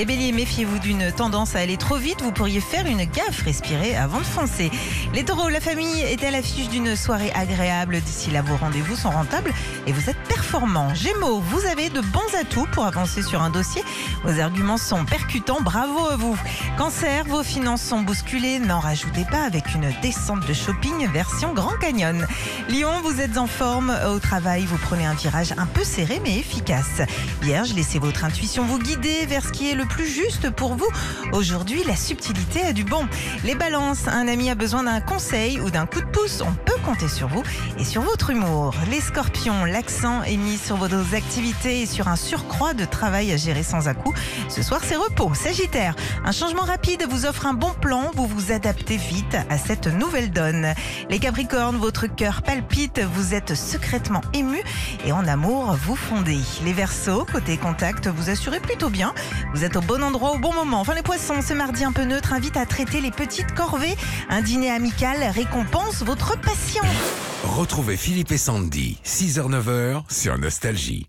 Les béliers, méfiez-vous d'une tendance à aller trop vite. Vous pourriez faire une gaffe, respirer avant de foncer. Les taureaux, la famille est à l'affiche d'une soirée agréable. D'ici là, vos rendez-vous sont rentables et vous êtes performants. Gémeaux, vous avez de bons atouts pour avancer sur un dossier. Vos arguments sont percutants. Bravo à vous. Cancer, vos finances sont bousculées. N'en rajoutez pas avec une descente de shopping version Grand Canyon. Lion, vous êtes en forme au travail. Vous prenez un virage un peu serré mais efficace. Vierge, laissez votre intuition vous guider vers ce qui est le plus juste pour vous. Aujourd'hui, la subtilité a du bon. Les balances, un ami a besoin d'un conseil ou d'un coup de pouce. On peut compter sur vous et sur votre humour. Les scorpions, l'accent est mis sur vos activités et sur un surcroît de travail à gérer sans à-coup. Ce soir, c'est repos. Sagittaire, un changement rapide vous offre un bon plan. Vous vous adaptez vite à cette nouvelle donne. Les capricornes, votre cœur palpite. Vous êtes secrètement ému et en amour, vous fondez. Les versos, côté contact, vous assurez plutôt bien. Vous au bon endroit au bon moment. Enfin, les poissons, ce mardi un peu neutre invite à traiter les petites corvées. Un dîner amical récompense votre patience. Retrouvez Philippe et Sandy, 6h-9h sur Nostalgie.